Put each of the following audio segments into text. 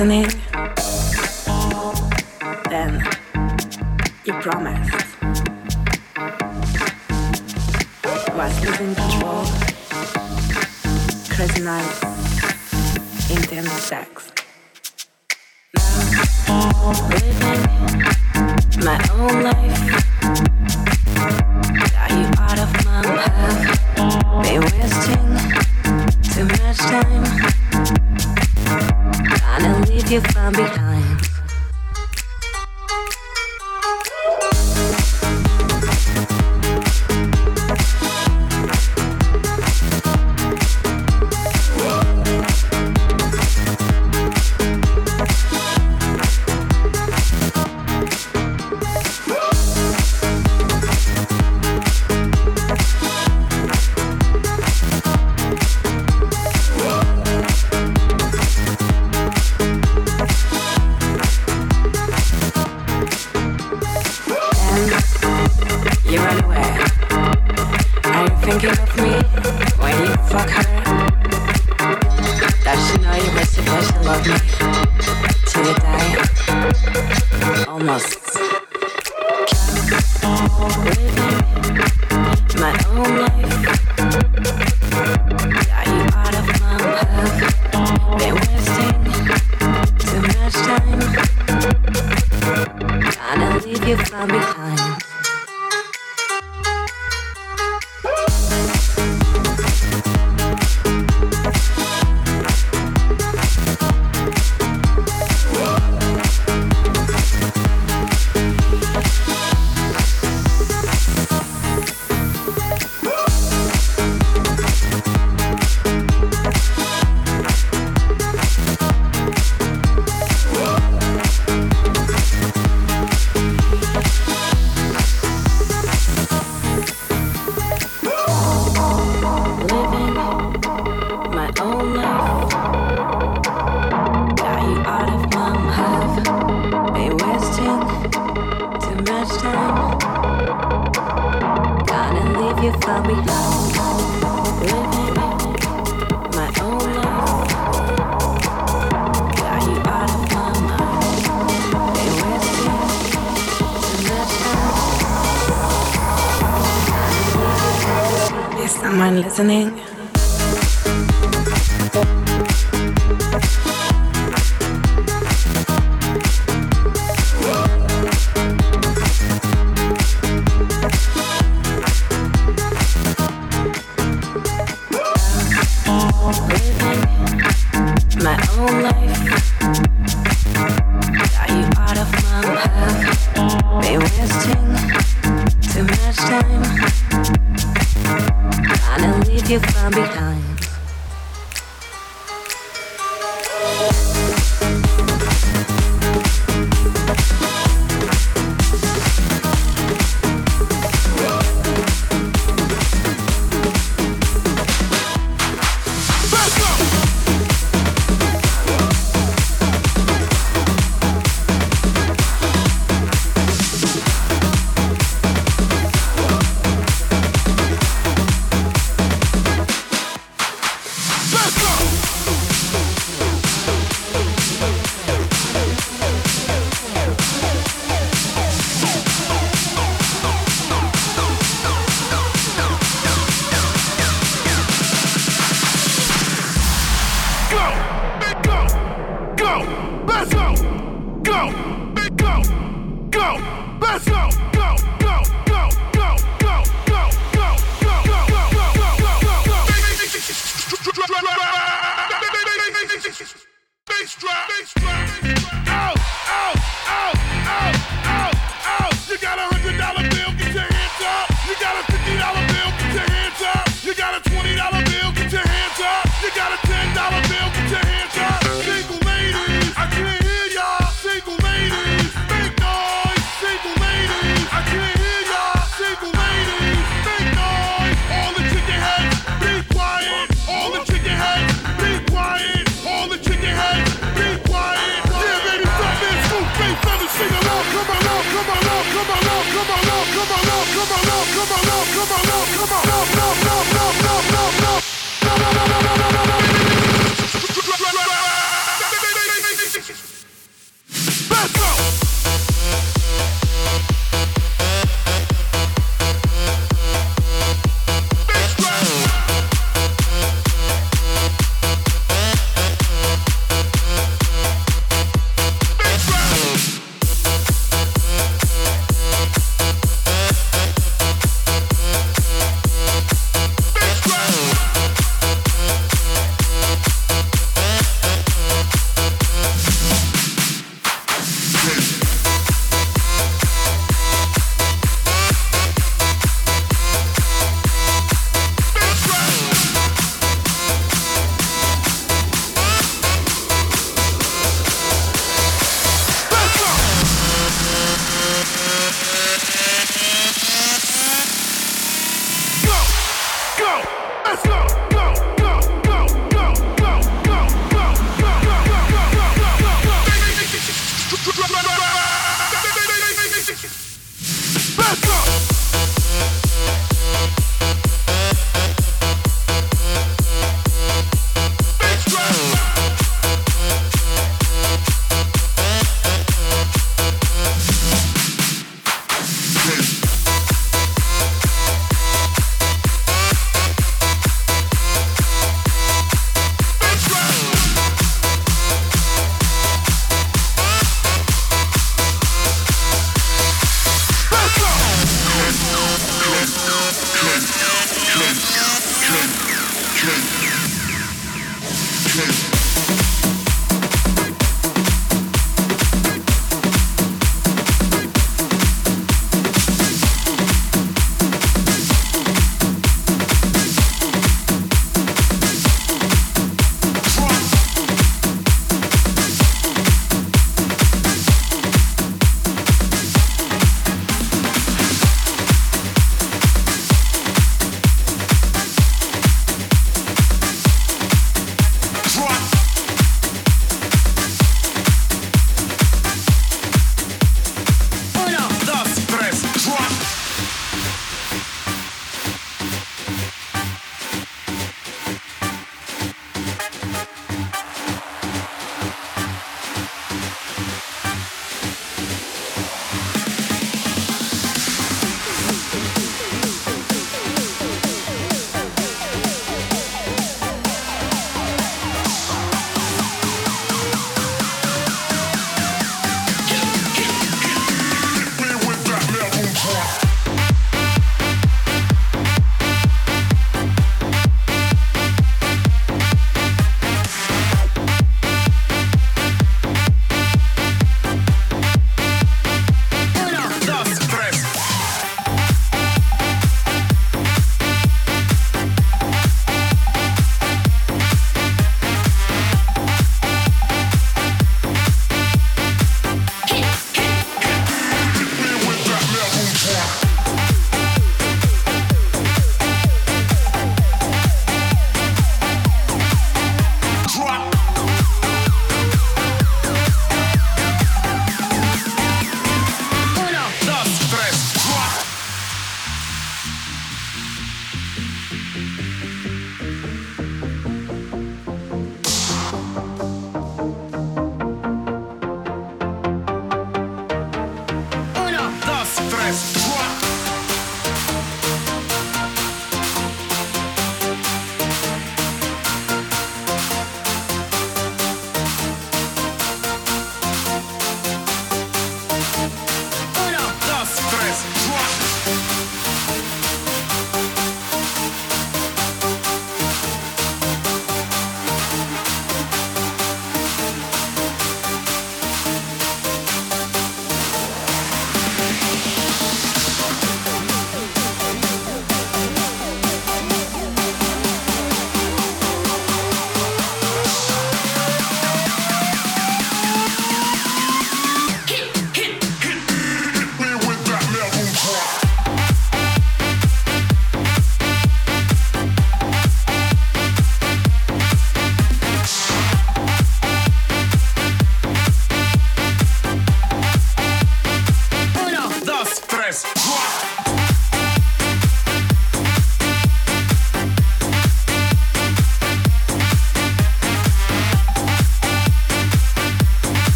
destiny. Listening?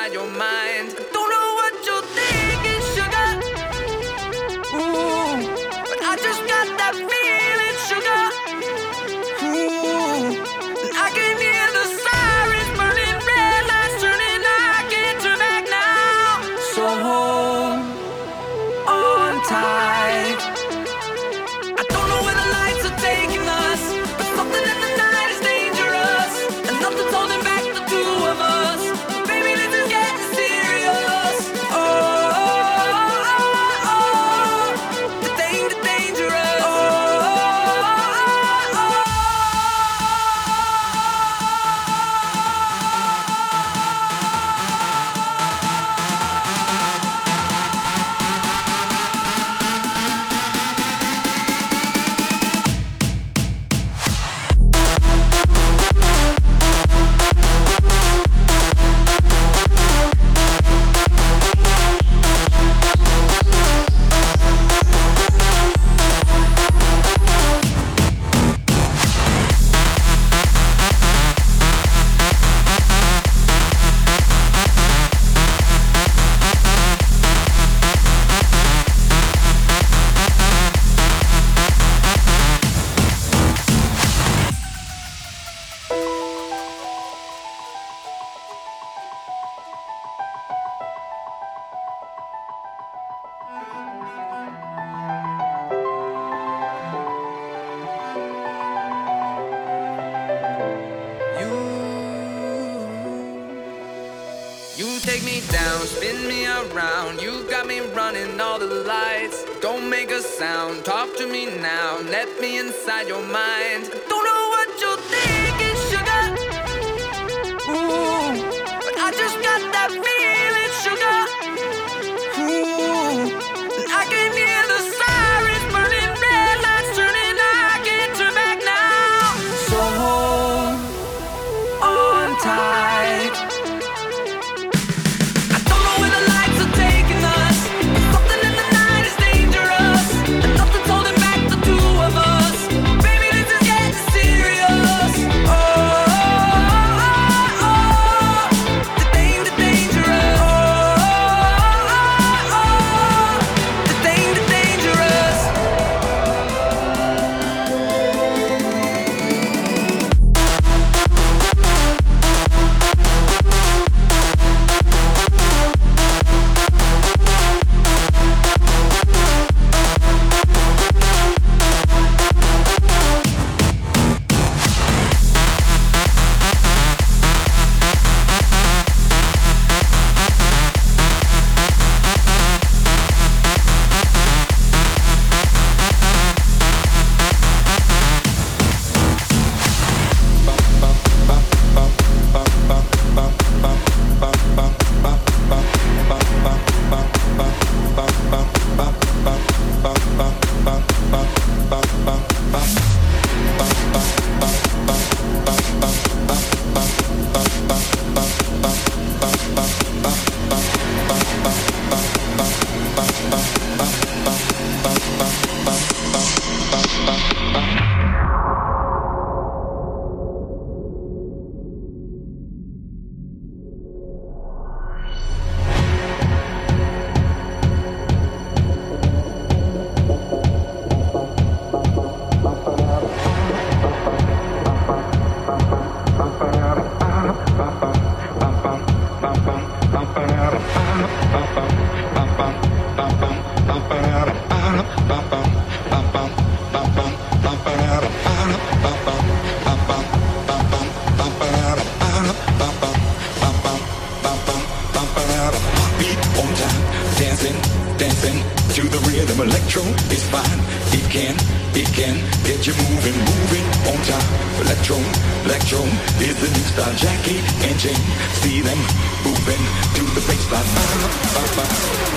Inside your mind.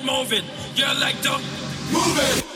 to move it, move it. You like to move.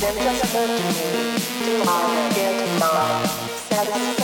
Then just look at me. Do all get my satisfaction?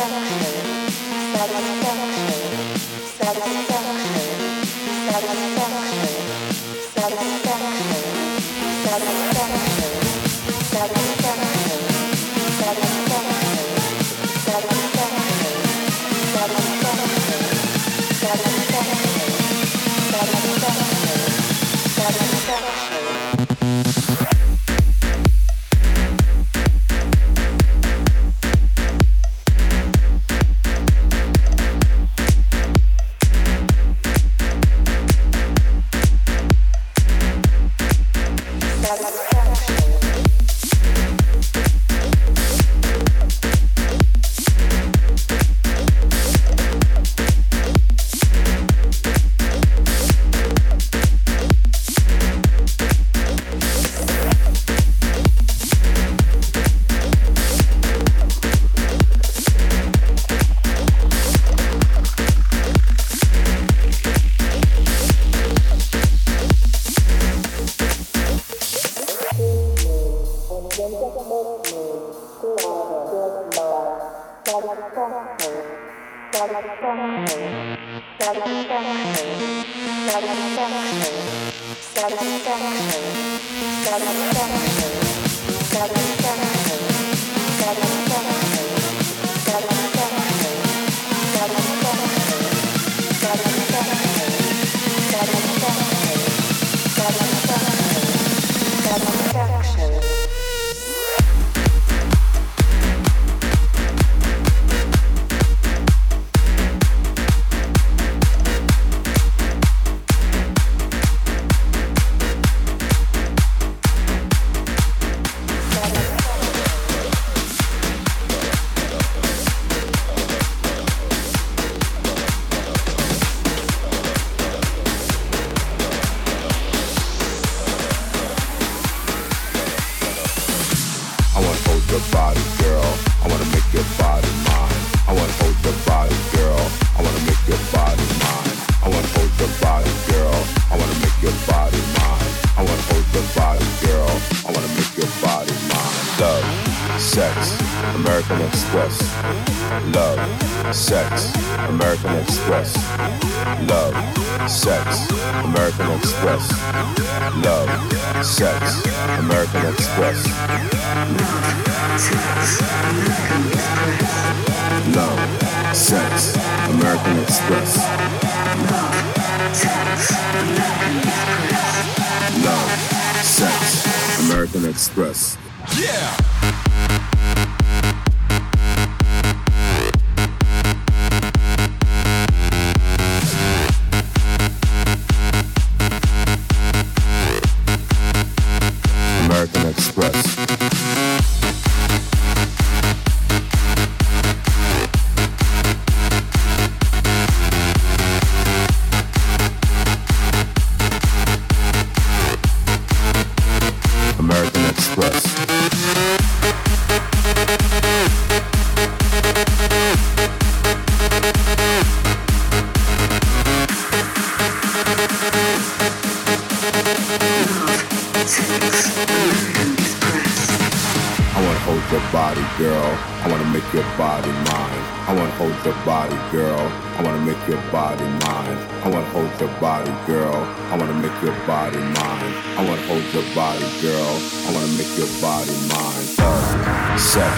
hold your body, girl. I wanna make your body mine. I wanna hold your body, girl. I wanna make your body mine. I wanna hold your body, girl. I wanna make your body mine. I wanna hold your body, girl. I wanna make your body mine. Love, sex,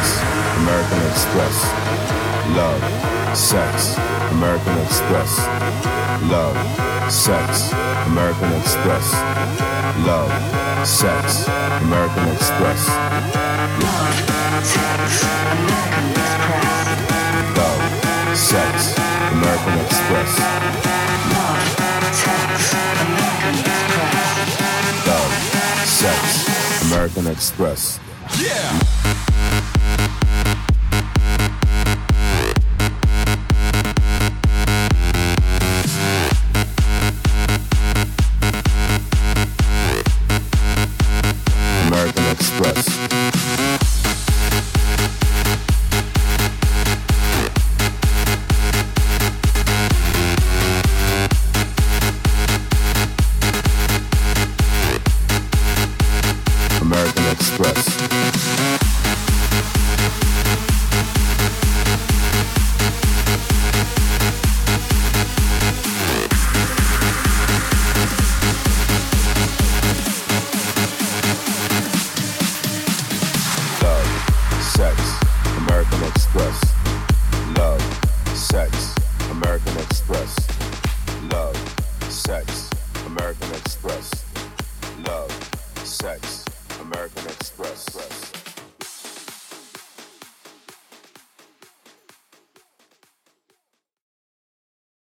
American Express. Love, sex, American Express. Love, sex, American Express. Love, sex, American Express. Love, sex, American Express. Love, sex. American Express. Love, sex, American Express. Love, sex, American Express. Yeah!